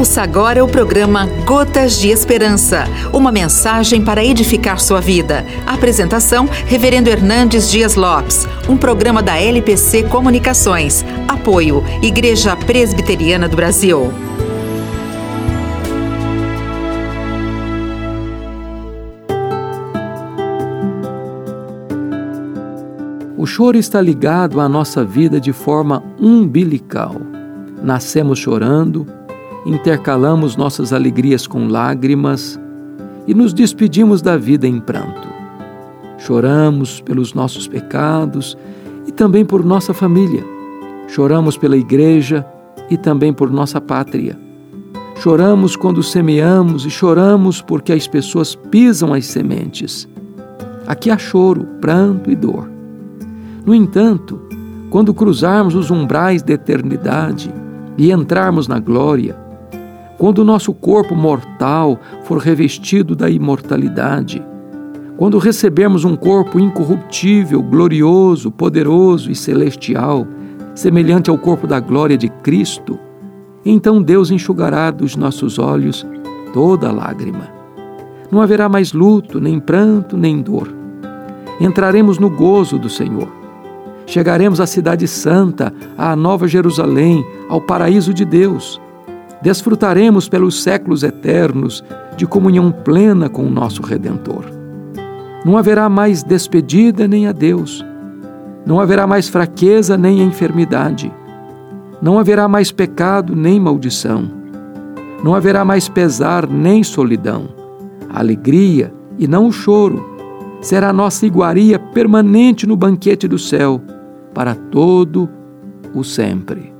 Ouça agora o programa Gotas de Esperança, uma mensagem para edificar sua vida. Apresentação: Reverendo Hernandes Dias Lopes, um programa da LPC Comunicações. Apoio: Igreja Presbiteriana do Brasil. O choro está ligado à nossa vida de forma umbilical. Nascemos chorando, intercalamos nossas alegrias com lágrimas e nos despedimos da vida em pranto. Choramos pelos nossos pecados e também por nossa família. Choramos pela igreja e também por nossa pátria. Choramos quando semeamos e choramos porque as pessoas pisam as sementes. Aqui há choro, pranto e dor. No entanto, quando cruzarmos os umbrais da eternidade e entrarmos na glória, quando o nosso corpo mortal for revestido da imortalidade, quando recebermos um corpo incorruptível, glorioso, poderoso e celestial, semelhante ao corpo da glória de Cristo, então Deus enxugará dos nossos olhos toda lágrima. Não haverá mais luto, nem pranto, nem dor. Entraremos no gozo do Senhor. Chegaremos à Cidade Santa, à Nova Jerusalém, ao paraíso de Deus desfrutaremos pelos séculos eternos de comunhão plena com o nosso Redentor. Não haverá mais despedida nem adeus. Não haverá mais fraqueza nem enfermidade. Não haverá mais pecado nem maldição. Não haverá mais pesar nem solidão. A alegria e não o choro será nossa iguaria permanente no banquete do céu para todo o sempre.